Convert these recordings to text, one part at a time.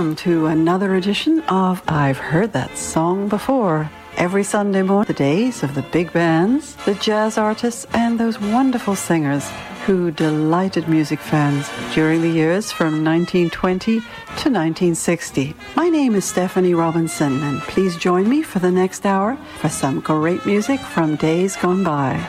welcome to another edition of I've Heard That Song Before. Every Sunday morning, the days of the big bands, the jazz artists, and those wonderful singers who delighted music fans during the years from 1920 to 1960. My name is Stephanie Robinson, and please join me for the next hour for some great music from days gone by.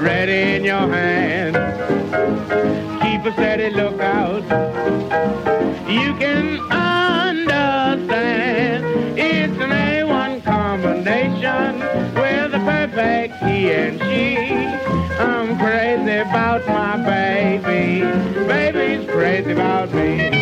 ready in your hand. Keep a steady lookout. You can understand it's an A1 combination with a perfect he and she. I'm crazy about my baby. Baby's crazy about me.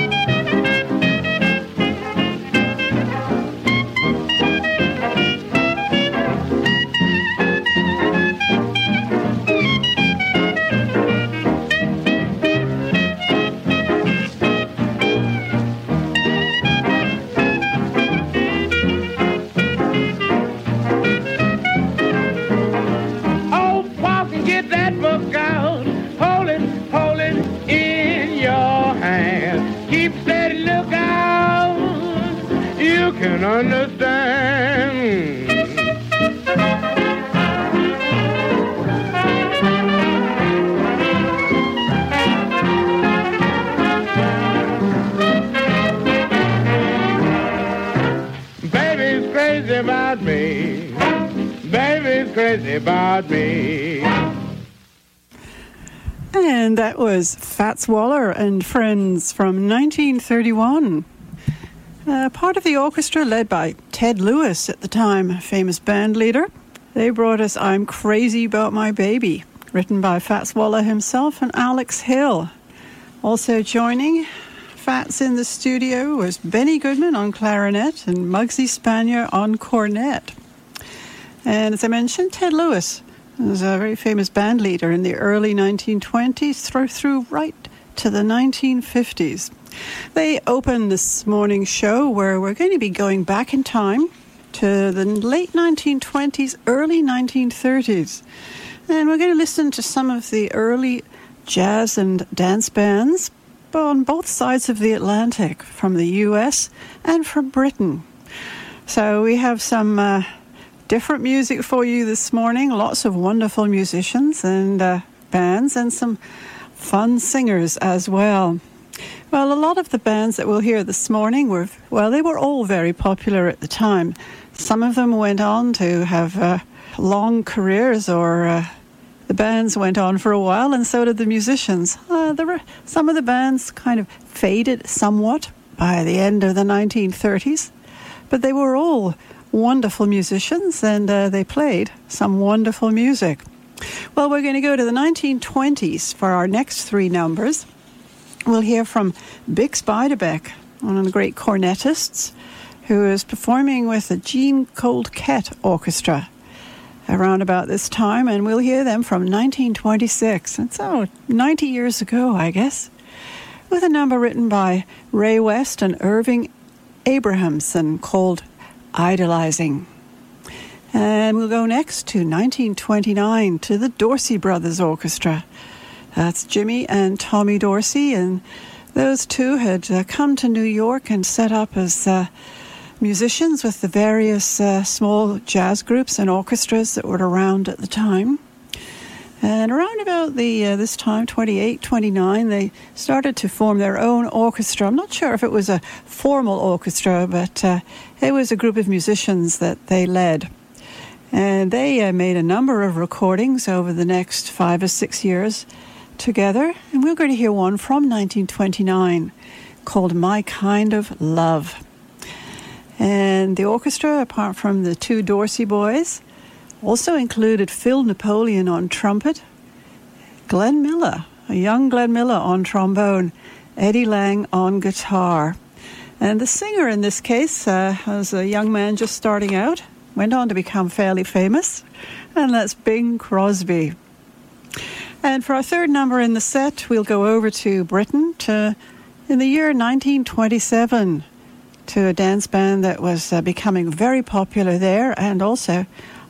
Fats Waller and Friends from 1931. Uh, part of the orchestra led by Ted Lewis at the time, famous band leader. They brought us I'm Crazy About My Baby, written by Fats Waller himself and Alex Hill. Also joining Fats in the studio was Benny Goodman on clarinet and Muggsy Spanier on cornet. And as I mentioned, Ted Lewis was a very famous band leader in the early 1920s through, through right to the 1950s. They opened this morning's show where we're going to be going back in time to the late 1920s, early 1930s. And we're going to listen to some of the early jazz and dance bands on both sides of the Atlantic, from the US and from Britain. So we have some uh, different music for you this morning. Lots of wonderful musicians and uh, bands, and some fun singers as well. Well, a lot of the bands that we'll hear this morning were, well, they were all very popular at the time. Some of them went on to have uh, long careers, or uh, the bands went on for a while, and so did the musicians. Uh, were, some of the bands kind of faded somewhat by the end of the 1930s, but they were all wonderful musicians and uh, they played some wonderful music. Well, we're going to go to the 1920s for our next three numbers. We'll hear from Bix Beiderbecke, one of the great cornetists, who is performing with the Jean Goldkette Orchestra around about this time, and we'll hear them from 1926. It's oh, 90 years ago, I guess, with a number written by Ray West and Irving Abrahamson called Idolizing. And we'll go next to 1929 to the Dorsey Brothers Orchestra. That's Jimmy and Tommy Dorsey, and those two had uh, come to New York and set up as uh, musicians with the various uh, small jazz groups and orchestras that were around at the time. And around about the uh, this time, 28, 29, they started to form their own orchestra. I'm not sure if it was a formal orchestra, but uh, it was a group of musicians that they led. And they uh, made a number of recordings over the next five or six years together. And we're going to hear one from 1929 called My Kind of Love. And the orchestra, apart from the two Dorsey boys, also included Phil Napoleon on trumpet, Glenn Miller, a young Glenn Miller on trombone, Eddie Lang on guitar. And the singer in this case uh, was a young man just starting out, went on to become fairly famous, and that's Bing Crosby. And for our third number in the set, we'll go over to Britain to in the year 1927 to a dance band that was uh, becoming very popular there and also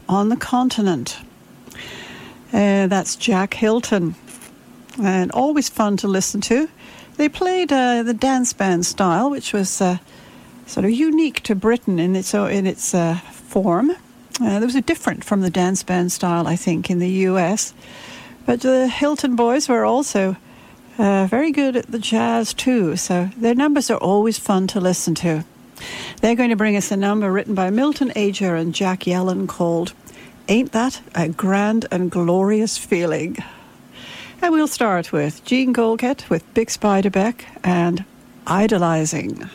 on the continent. Uh, that's Jack Hylton. and always fun to listen to. They played uh, the dance band style, which was uh, sort of unique to Britain in its in its uh, form. Uh, there was a different from the dance band style, I think, in the U.S. But the Hilton boys were also uh, very good at the jazz too, so their numbers are always fun to listen to. They're going to bring us a number written by Milton Ager and Jack Yellen called Ain't That a Grand and Glorious Feeling? And we'll start with Jean Goldkette with Bix Beiderbecke and Idolizing.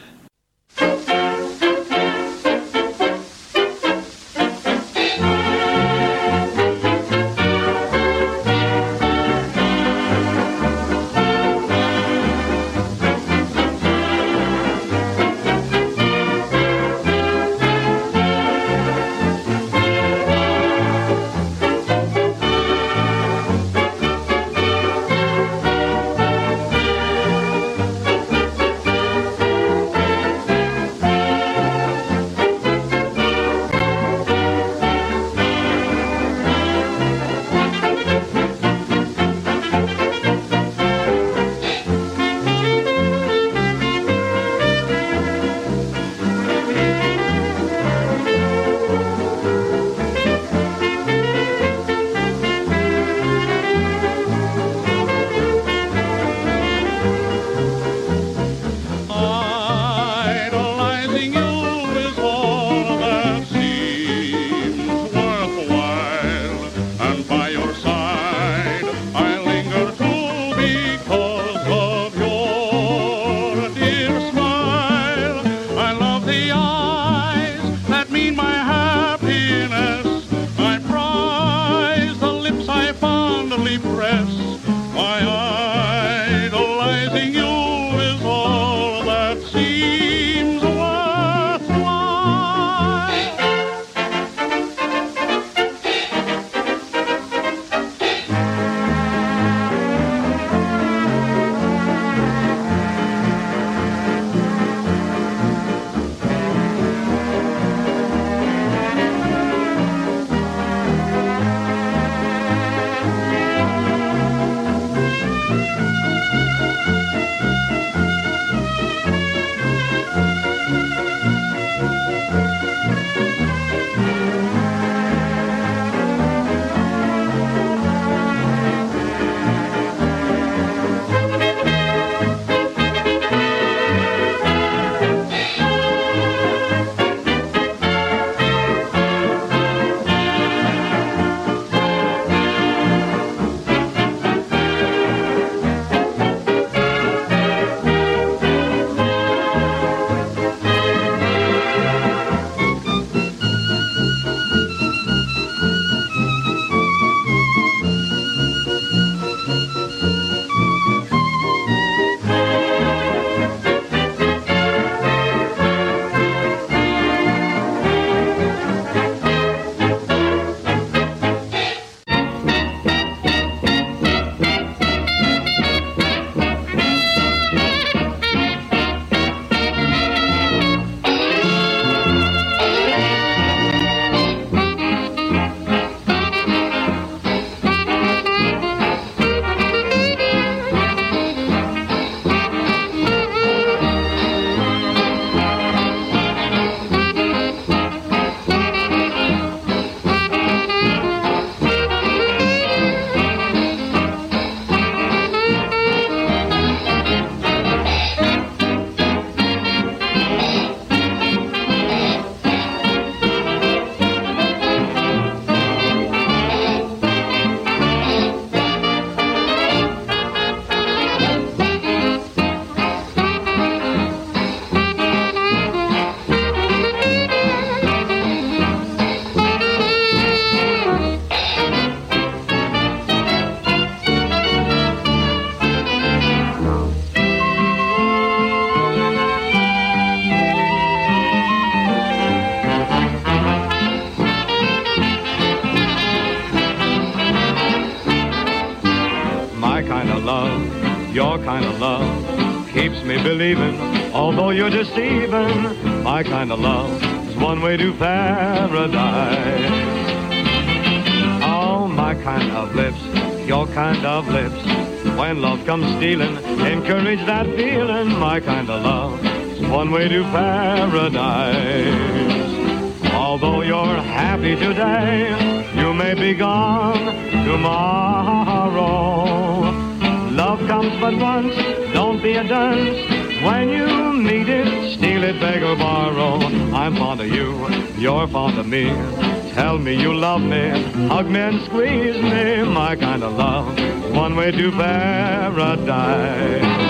Deceiving. My kind of love is one way to paradise. Oh, my kind of lips, your kind of lips. When love comes stealing, encourage that feeling. My kind of love is one way to paradise. Although you're happy today, you may be gone tomorrow. Love comes but once, don't be a dunce. When you need it, steal it, beg or borrow. I'm fond of you, you're fond of me. Tell me you love me, hug me and squeeze me. My kind of love, one way to paradise.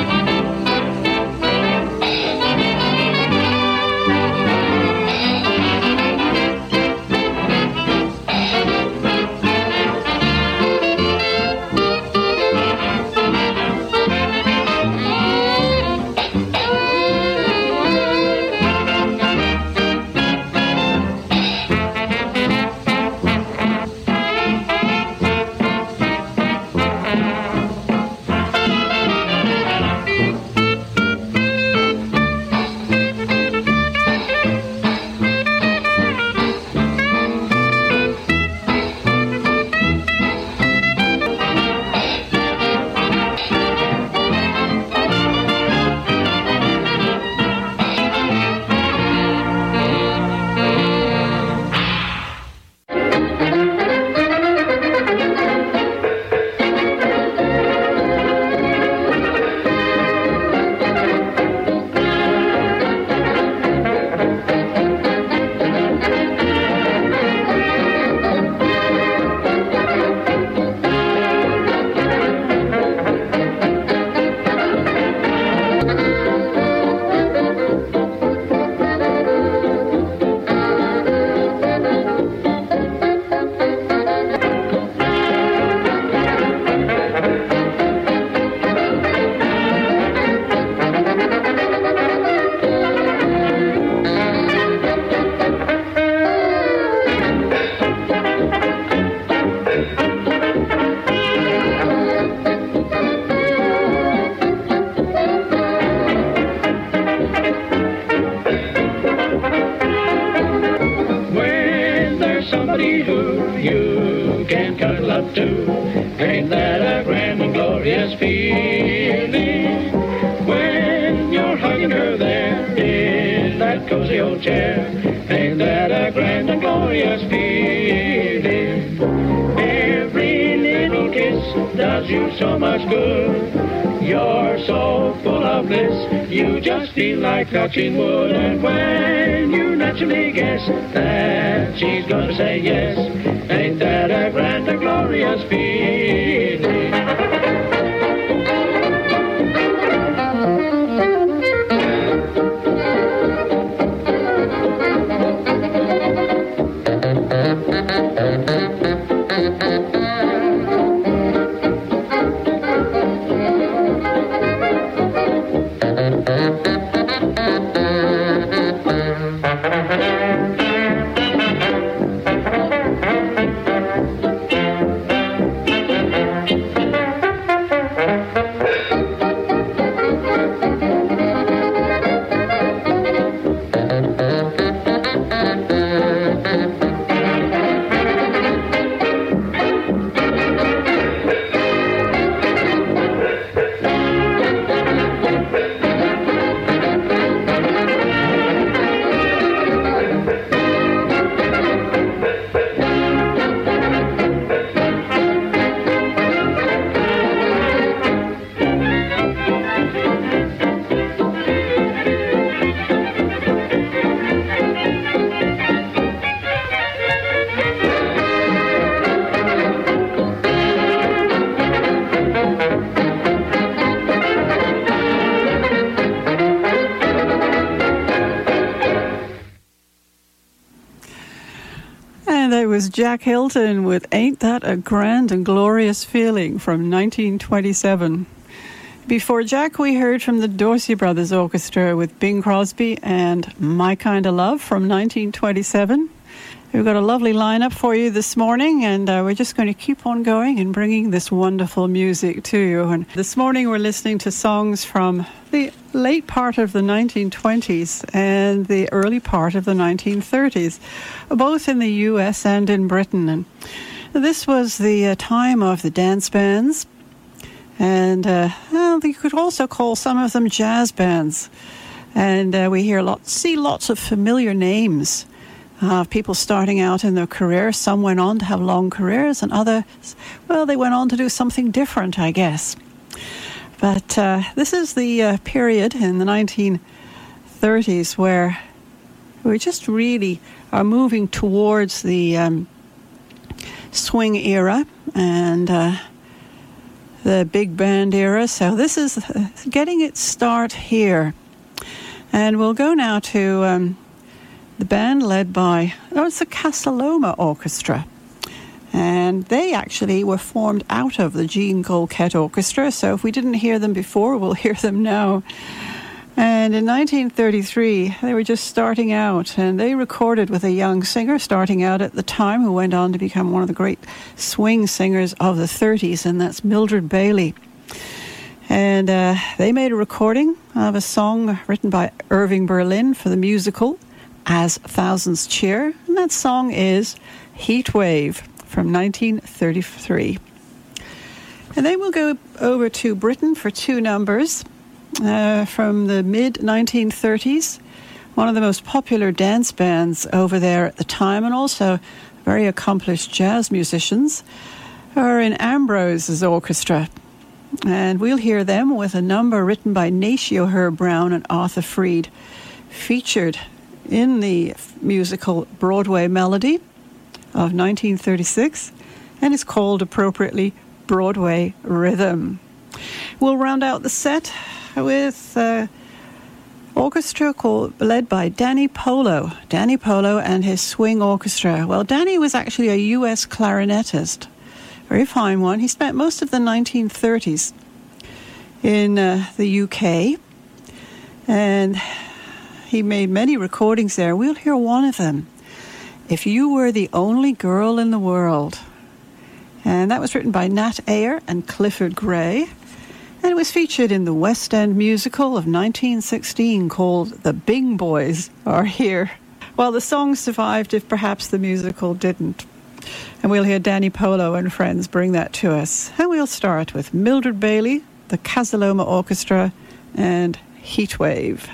Touching wood. And when you naturally guess that she's gonna say yes, ain't that a grand and glorious feeling? Jack Hylton with Ain't That a Grand and Glorious Feeling from 1927. Before Jack, we heard from the Dorsey Brothers Orchestra with Bing Crosby and My Kind of Love from 1927. We've got a lovely lineup for you this morning, and uh, we're just going to keep on going and bringing this wonderful music to you. And this morning, we're listening to songs from the late part of the 1920s and the early part of the 1930s, both in the US and in Britain. And this was the uh, time of the dance bands, and uh, well, you could also call some of them jazz bands. And uh, we hear lots, see lots of familiar names uh, people starting out in their career. Some went on to have long careers, and others, well, they went on to do something different, I guess. But uh, this is the uh, period in the 1930s where we just really are moving towards the um, swing era and uh, the big band era. So this is getting its start here. And we'll go now to um, the band led by, oh, it's the Casa Loma Orchestra. And they actually were formed out of the Jean Goldkette Orchestra. So if we didn't hear them before, we'll hear them now. And in 1933, they were just starting out, and they recorded with a young singer starting out at the time who went on to become one of the great swing singers of the 30s, and that's Mildred Bailey. And uh, they made a recording of a song written by Irving Berlin for the musical as Thousands Cheer, and that song is Heat Wave from 1933. And then we'll go over to Britain for two numbers uh, from the mid 1930s. One of the most popular dance bands over there at the time, and also very accomplished jazz musicians, are in Ambrose's orchestra. And we'll hear them with a number written by Nacio Herb Brown and Arthur Freed, featured in the musical Broadway Melody of 1936 and is called appropriately Broadway Rhythm. We'll round out the set with uh, orchestra called, led by Danny Polo. Danny Polo and his swing orchestra. Well, Danny was actually a U.S. clarinetist, very fine one. He spent most of the 1930s in uh, the UK, and he made many recordings there. We'll hear one of them. If You Were the Only Girl in the World. And that was written by Nat Ayer and Clifford Grey. And it was featured in the West End musical of 1916 called The Bing Boys Are Here. Well, the song survived if perhaps the musical didn't. And we'll hear Danny Polo and friends bring that to us. And we'll start with Mildred Bailey, the Casa Loma Orchestra, and Heatwave.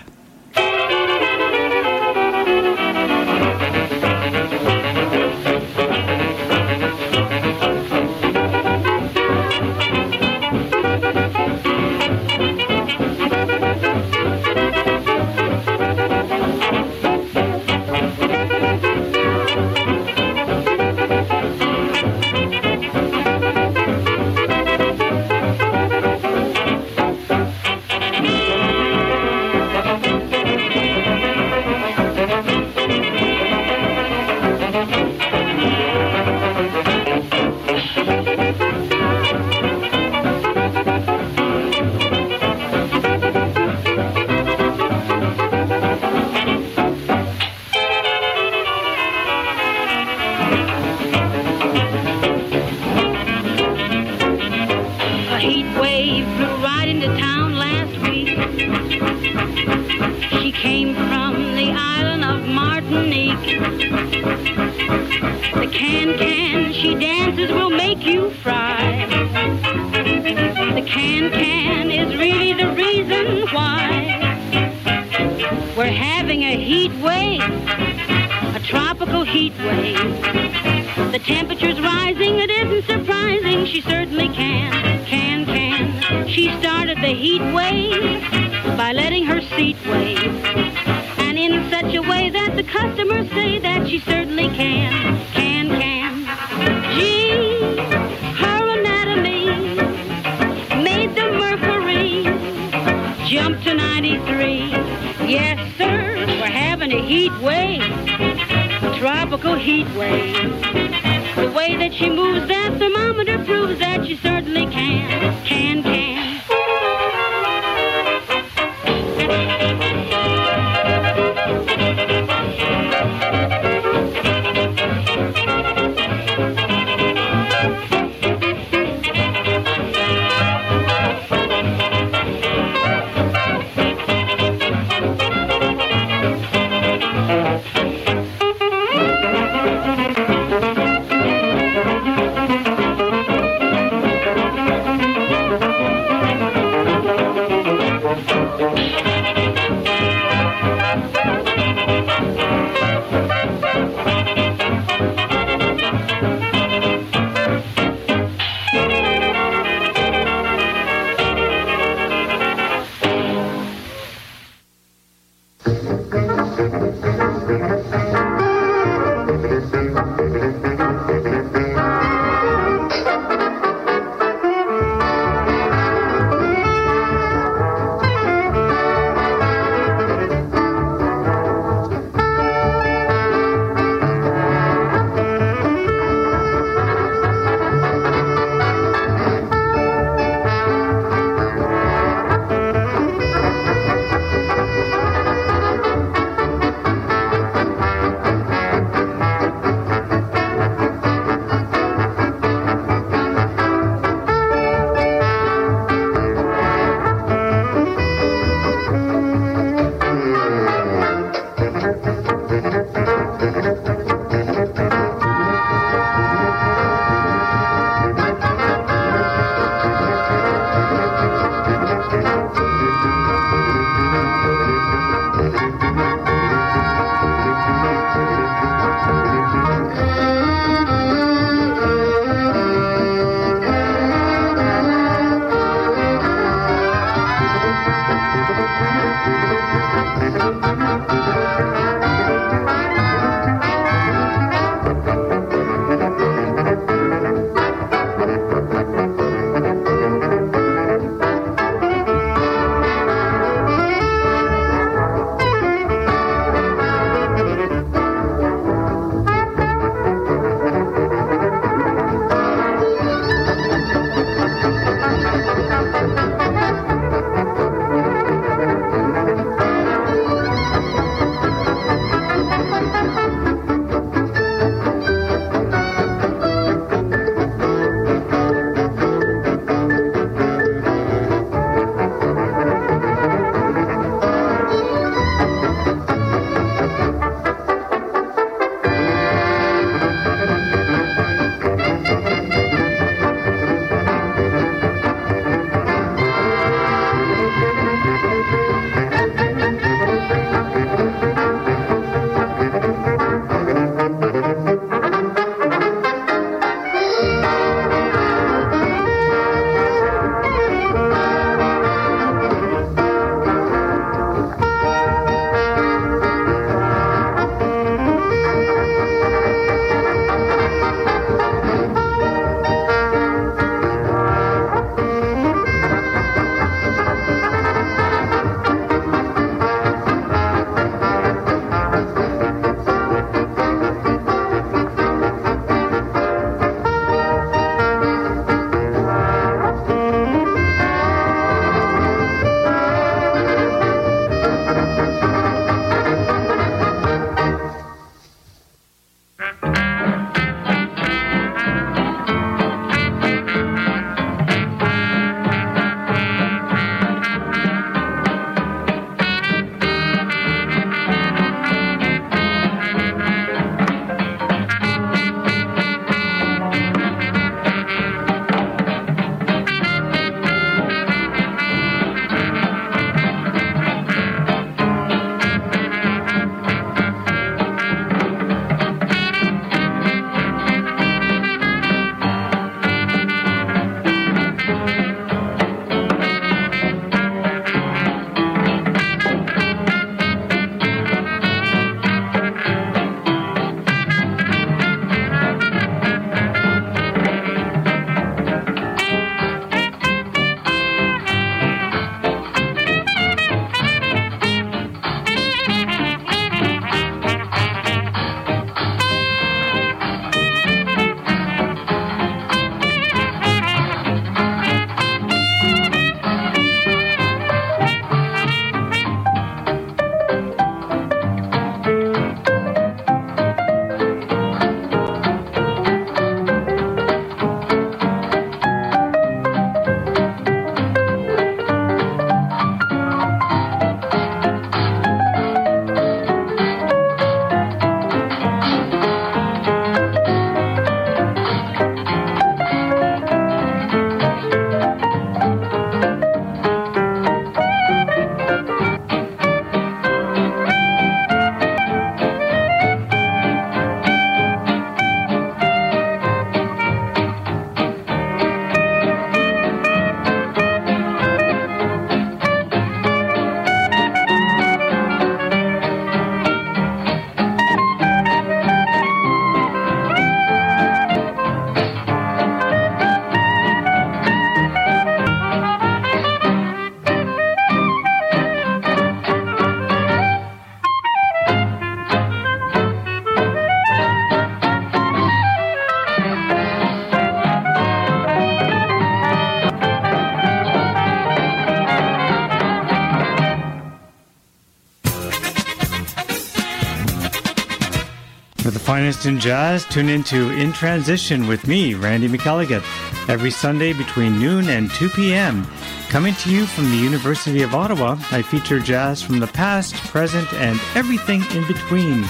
For the finest in jazz, tune into In Transition with me, Randy McElligott, every Sunday between noon and 2 p.m. Coming to you from the University of Ottawa, I feature jazz from the past, present, and everything in between.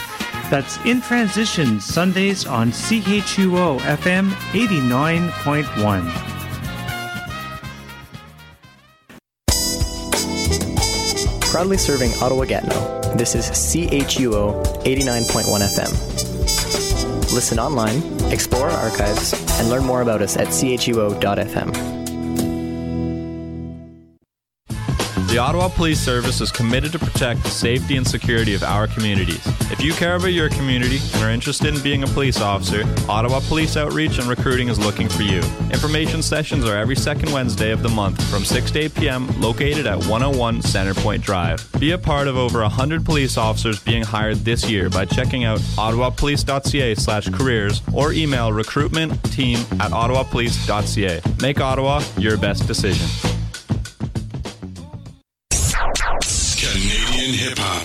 That's In Transition, Sundays on CHUO FM 89.1. Proudly serving Ottawa Gatineau, this is CHUO 89.1 FM. Listen online, explore our archives, and learn more about us at chuo.fm. The Ottawa Police Service is committed to protect the safety and security of our communities. If you care about your community and are interested in being a police officer, Ottawa Police Outreach and Recruiting is looking for you. Information sessions are every second Wednesday of the month from 6 to 8 p.m. located at 101 Centrepoint Drive. Be a part of over 100 police officers being hired this year by checking out ottawapolice.ca slash careers or email recruitment team at ottawapolice.ca. Make Ottawa your best decision.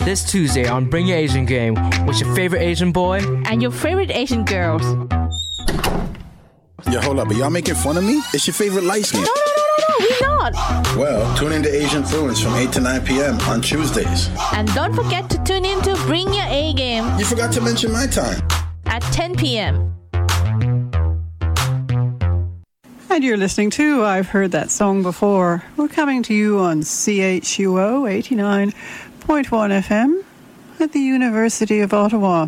This Tuesday on Bring Your Asian Game, what's your favorite Asian boy? And your favorite Asian girls. Yo, hold up. Are y'all making fun of me? It's your favorite light skin. No, no, no, no, no, we're not. Well, tune into Asian Fluence from 8 to 9 p.m. on Tuesdays. And don't forget to tune in to Bring Your A Game. You forgot to mention my time. At 10 p.m. And you're listening to I've Heard That Song Before. We're coming to you on CHUO 89.1 FM at the University of Ottawa.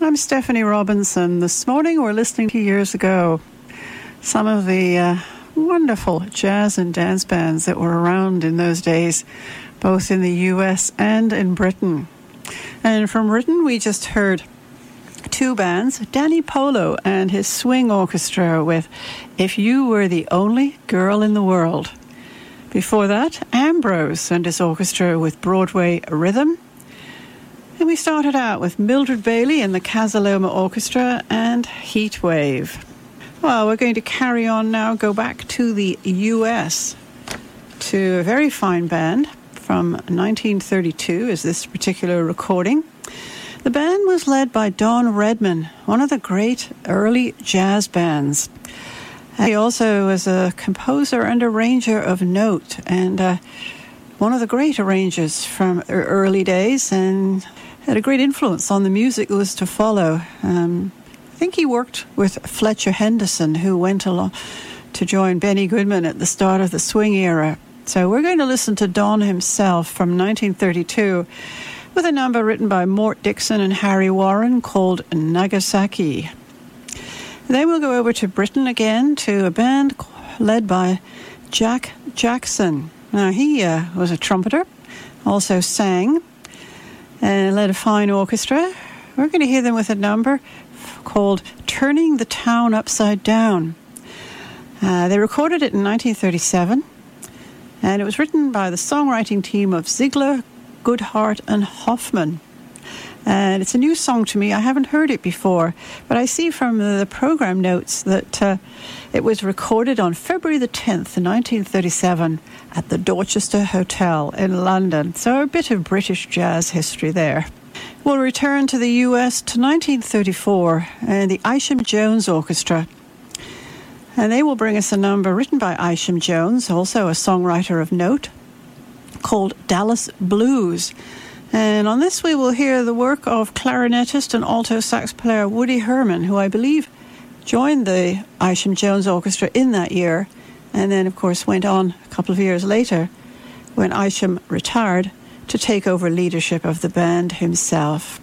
I'm Stephanie Robinson. This morning we're listening to years ago some of the uh, wonderful jazz and dance bands that were around in those days, both in the US and in Britain. And from Britain, we just heard two bands Danny Polo and his swing orchestra with If You Were the Only Girl in the World. Before that, Ambrose and his orchestra with Broadway Rhythm. And we started out with Mildred Bailey and the Casa Loma Orchestra and Heatwave. Well, we're going to carry on now, go back to the US to a very fine band from 1932 is this particular recording. The band was led by Don Redman, one of the great early jazz bands. He also was a composer and arranger of note, and uh, one of the great arrangers from early days, and had a great influence on the music that was to follow. Um, I think he worked with Fletcher Henderson, who went along to join Benny Goodman at the start of the swing era. So we're going to listen to Don himself from 1932 with a number written by Mort Dixon and Harry Warren called Nagasaki. Then we'll go over to Britain again to a band led by Jack Jackson. Now, he uh, was a trumpeter, also sang, and led a fine orchestra. We're going to hear them with a number called Turning the Town Upside Down. Uh, they recorded it in 1937, and it was written by the songwriting team of Sigler, Goodhart, and Hoffman. And it's a new song to me. I haven't heard it before, but I see from the program notes that uh, it was recorded on February the 10th, 1937, at the Dorchester Hotel in London. So a bit of British jazz history there. We'll return to the US to 1934 and the Isham Jones Orchestra. And they will bring us a number written by Isham Jones, also a songwriter of note, called Dallas Blues. And on this, we will hear the work of clarinetist and alto sax player Woody Herman, who I believe joined the Isham Jones Orchestra in that year, and then, of course, went on a couple of years later when Isham retired to take over leadership of the band himself.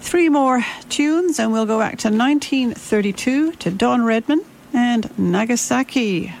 Three more tunes, and we'll go back to 1932 to Don Redman and Nagasaki.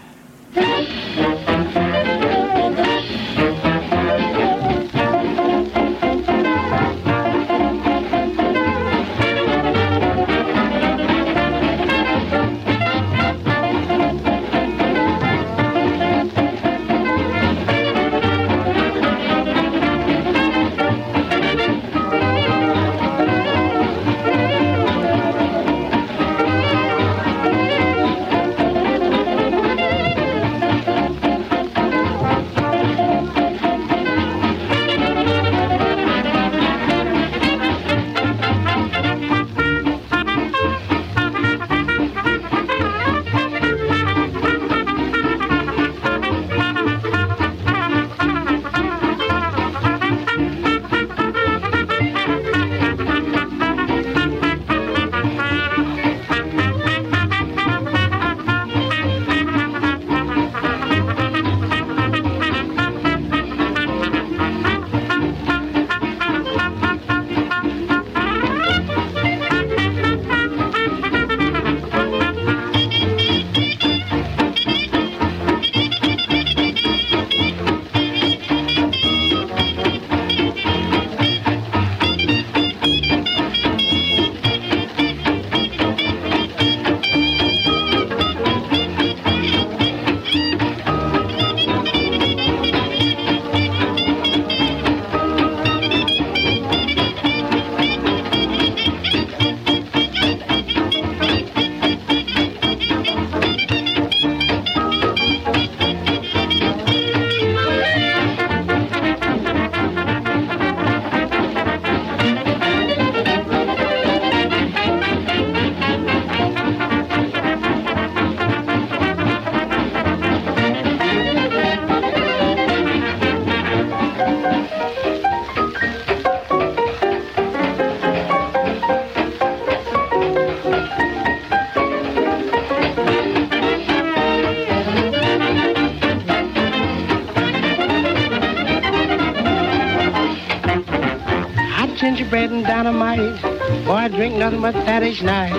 Drink nothing but Saturday night.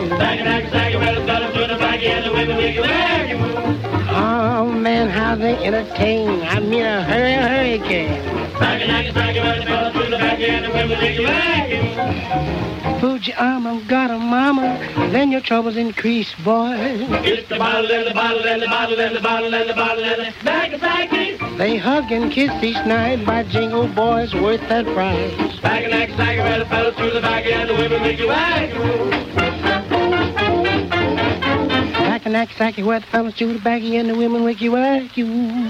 Oh man, how they entertain. I mean a hurry, hurricane. Put your arm on God and mama, then your troubles increase, boy. It's the bottle and the bottle and the bottle and the bottle and the bottle and the and back They hug and kiss each night by jingle boys worth that price. Back and back, back and the fellas through the back and the women make you wag. Back and act sacky where the fellas to the baggy and the women wake you wake you.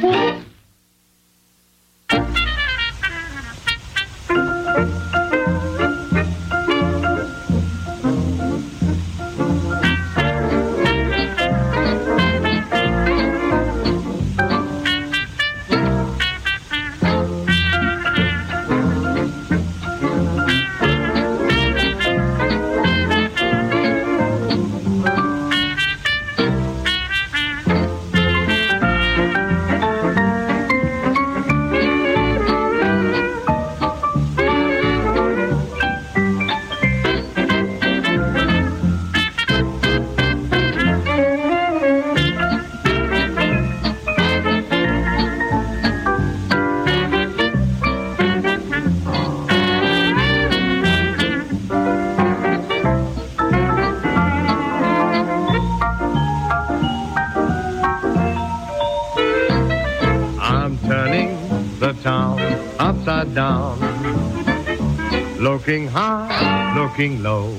Looking low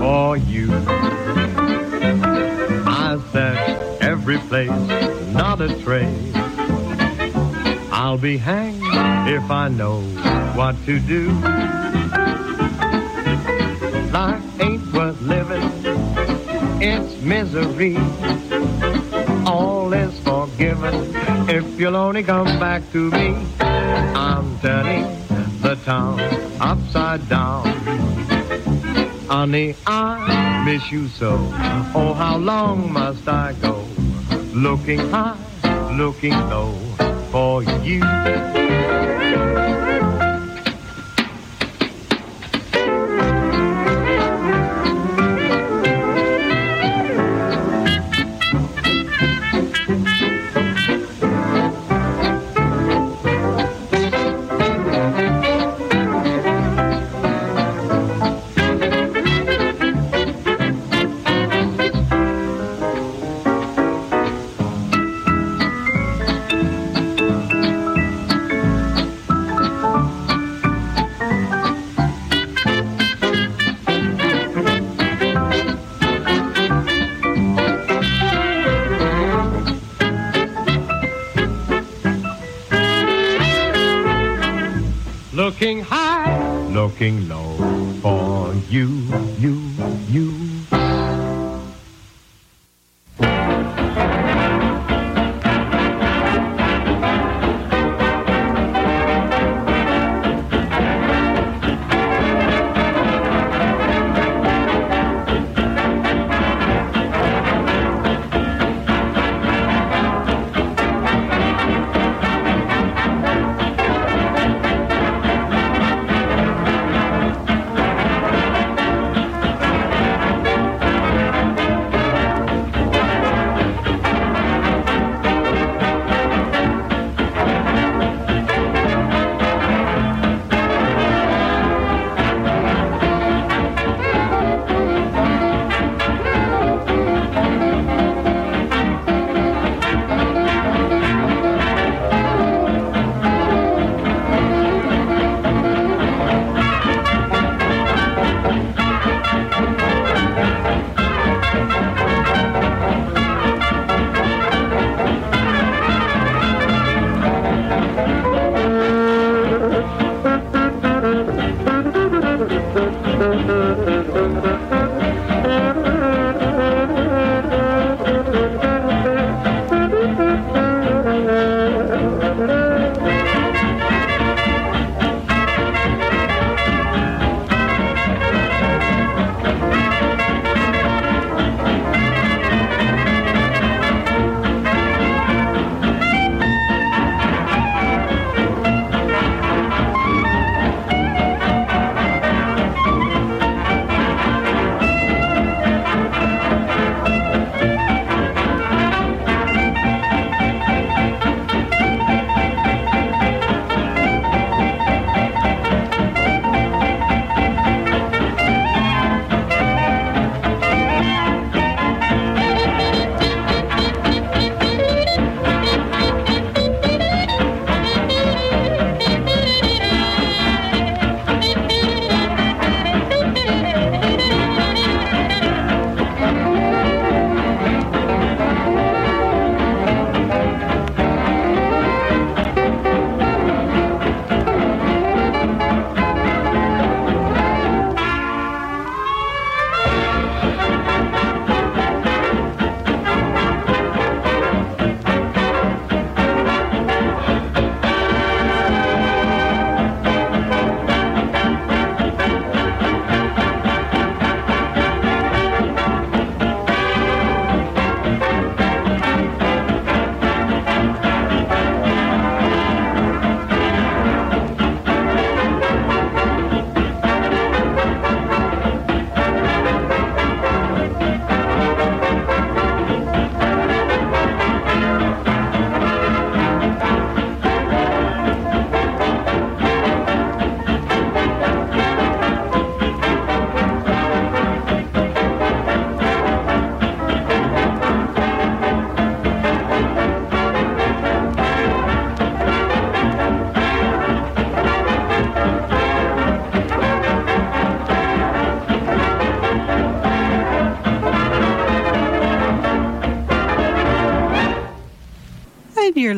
for you. I search every place, not a trace. I'll be hanged if I know what to do. Life ain't worth living, it's misery. All is forgiven if you'll only come back to me. I'm turning the town Honey, I miss you so. Oh, how long must I go? Looking high, looking low for you.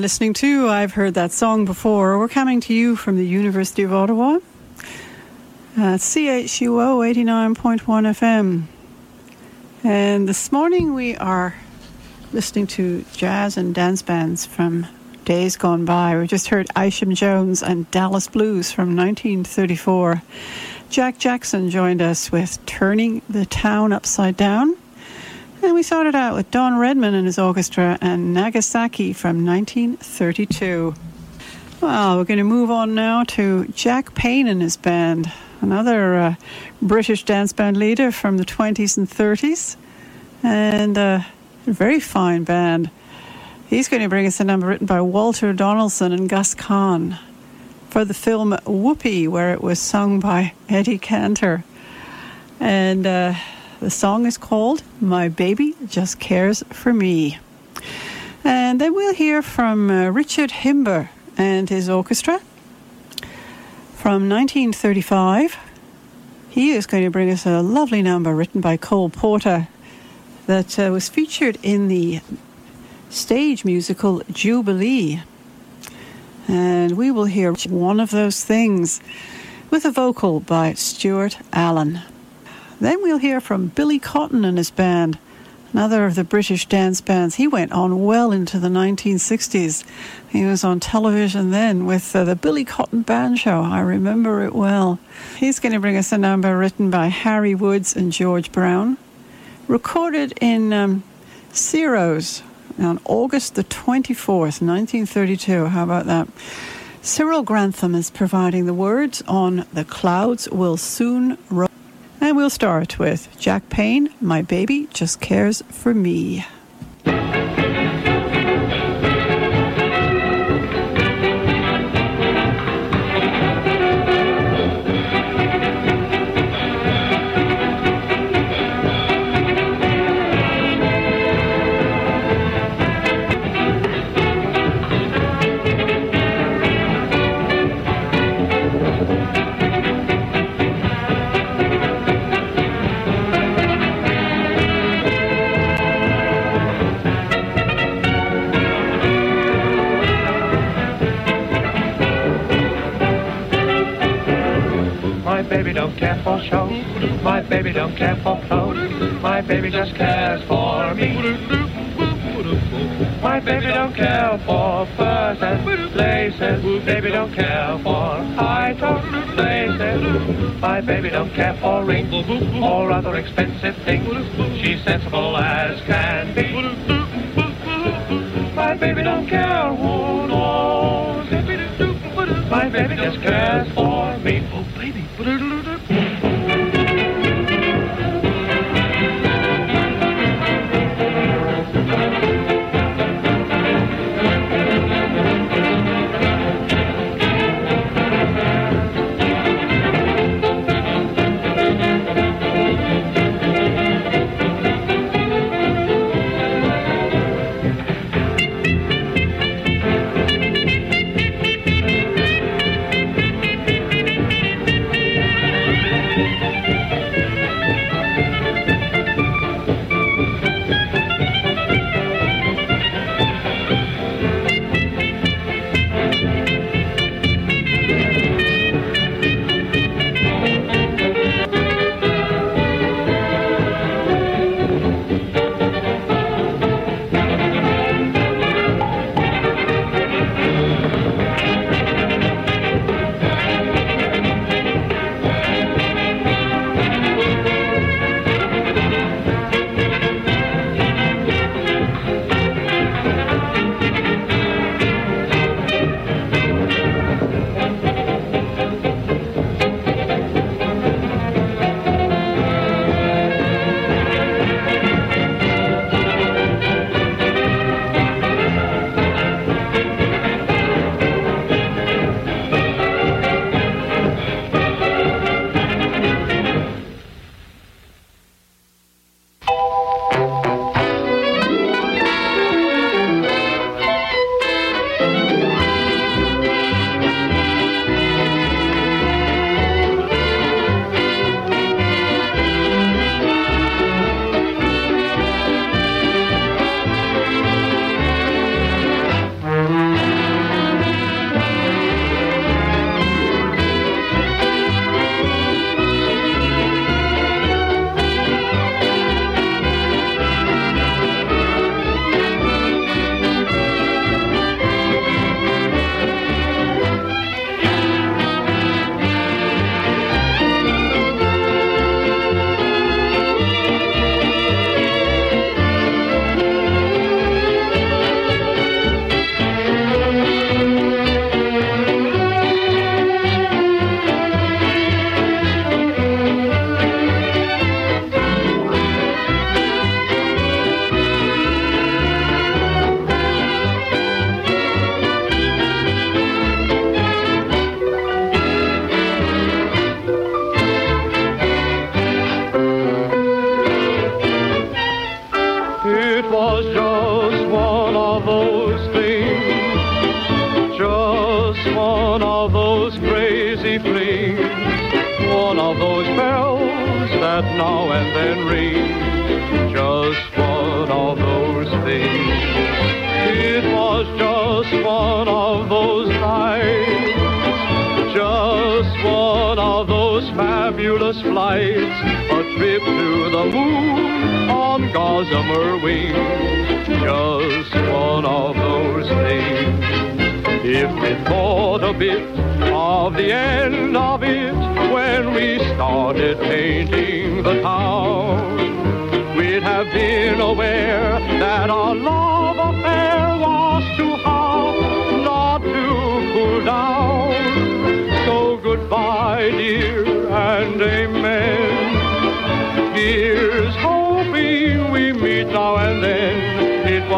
Listening to, I've heard that song before. We're coming to you from the University of Ottawa. Uh, CHUO 89.1 FM. And this morning we are listening to jazz and dance bands from days gone by. We just heard Isham Jones and Dallas Blues from 1934. Jack Jackson joined us with Turning the Town Upside Down. And we started out with Don Redman and his orchestra and Nagasaki from 1932. Well, we're going to move on now to Jack Payne and his band, another uh, British dance band leader from the 20s and 30s, and uh, a very fine band. He's going to bring us a number written by Walter Donaldson and Gus Kahn for the film Whoopee, where it was sung by Eddie Cantor. And uh, the song is called My Baby Just Cares for Me. And then we'll hear from uh, Richard Himber and his orchestra from 1935. He is going to bring us a lovely number written by Cole Porter that uh, was featured in the stage musical Jubilee. And we will hear one of those things with a vocal by Stuart Allen. Then we'll hear from Billy Cotton and his band, another of the British dance bands. He went on well into the 1960s. He was on television then with uh, the Billy Cotton Band Show. I remember it well. He's going to bring us a number written by Harry Woods and George Brown, recorded in um, Ciro's on August the 24th, 1932. How about that? Cyril Grantham is providing the words on The Clouds Will Soon Roll. And we'll start with Jack Payne, My Baby Just Cares for Me. Don't care for show. My baby don't care for clothes. My baby just cares for me. My baby don't care for furs and laces. Baby don't care for high top laces. My baby don't care for rings or other expensive things. She's sensible as can be. My baby don't care who knows. My baby just cares for me. Oh, baby.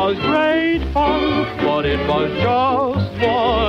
Was great fun, but it was just one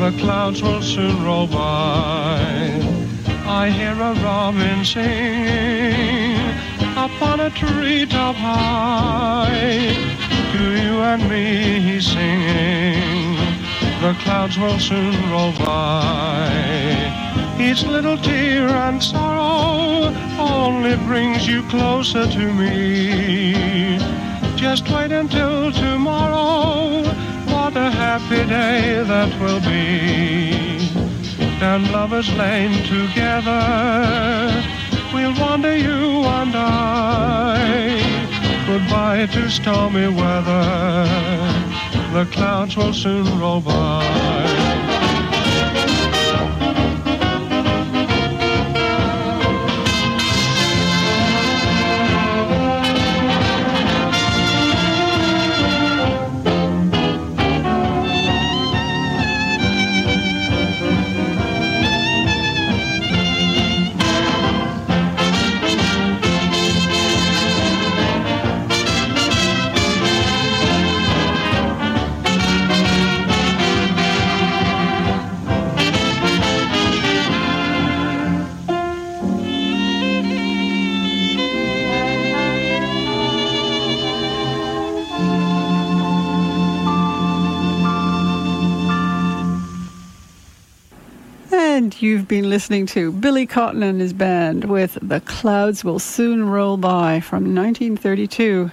The clouds will soon roll by. I hear a robin singing upon a treetop high. To you and me he's singing. The clouds will soon roll by. Each little tear and sorrow only brings you closer to me. Just wait until tomorrow. What a happy day that will be. Down Lover's Lane together, we'll wander you and I. Goodbye to stormy weather. The clouds will soon roll by. You've been listening to Billy Cotton and his band with The Clouds Will Soon Roll By from 1932.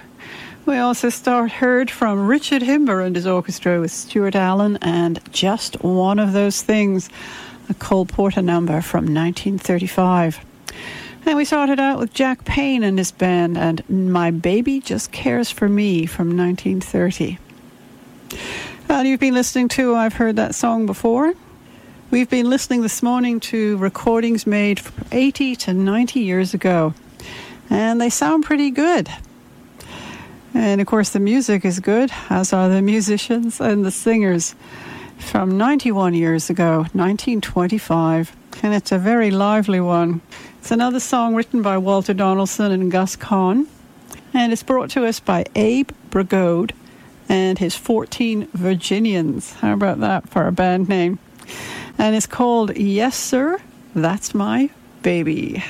We also start heard from Richard Himber and his orchestra with Stuart Allen and Just One of Those Things, a Cole Porter number from 1935. And we started out with Jack Payne and his band and My Baby Just Cares for Me from 1930. And you've been listening to I've Heard That Song Before. We've been listening this morning to recordings made 80 to 90 years ago, and they sound pretty good. And of course, the music is good, as are the musicians and the singers from 91 years ago, 1925. And it's a very lively one. It's another song written by Walter Donaldson and Gus Kahn, and it's brought to us by Abe Brigode and his 14 Virginians. How about that for a band name? And it's called Yes Sir, That's My Baby.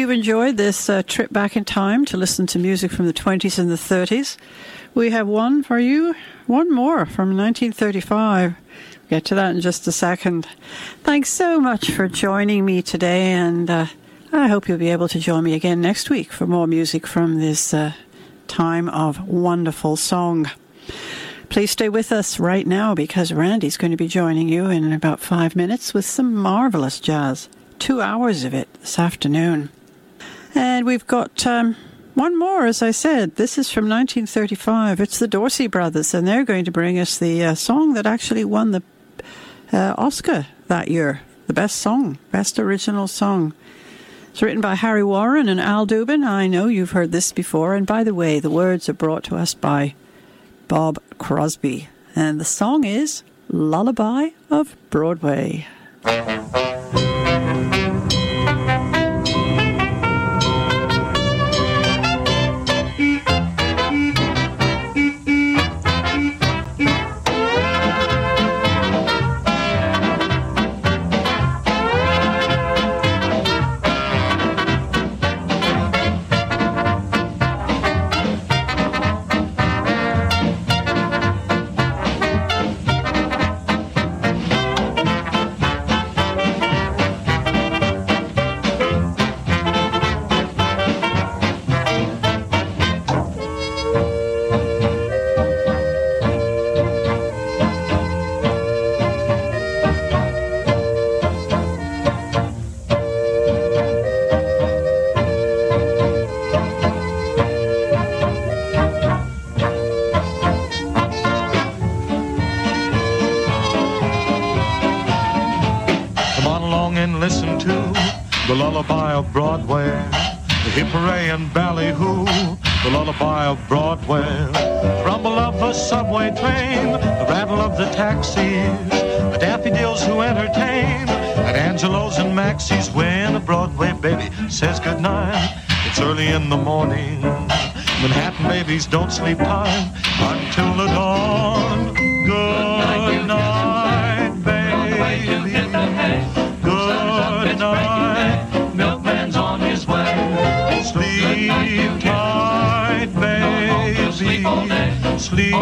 You've enjoyed this uh, trip back in time to listen to music from the 20s and the 30s. We have one for you, one more from 1935. We'll Get to that in just a second. Thanks so much for joining me today, and uh, I hope you'll be able to join me again next week for more music from this uh, time of wonderful song. Please stay with us right now because Randy's going to be joining you in about five minutes with some marvelous jazz. Two hours of it this afternoon. And we've got um, one more, as I said. This is from 1935. It's the Dorsey Brothers, and they're going to bring us the uh, song that actually won the uh, Oscar that year the best song, best original song. It's written by Harry Warren and Al Dubin. I know you've heard this before. And by the way, the words are brought to us by Bob Crosby. And the song is Lullaby of Broadway. Of Broadway, the hip hooray and ballyhoo, the lullaby of Broadway. the Rumble of the subway train, the rattle of the taxis, the daffodils who entertain, at Angelo's and Maxie's when a Broadway baby says goodnight. It's early in the morning. Manhattan babies don't sleep time until the Sleep.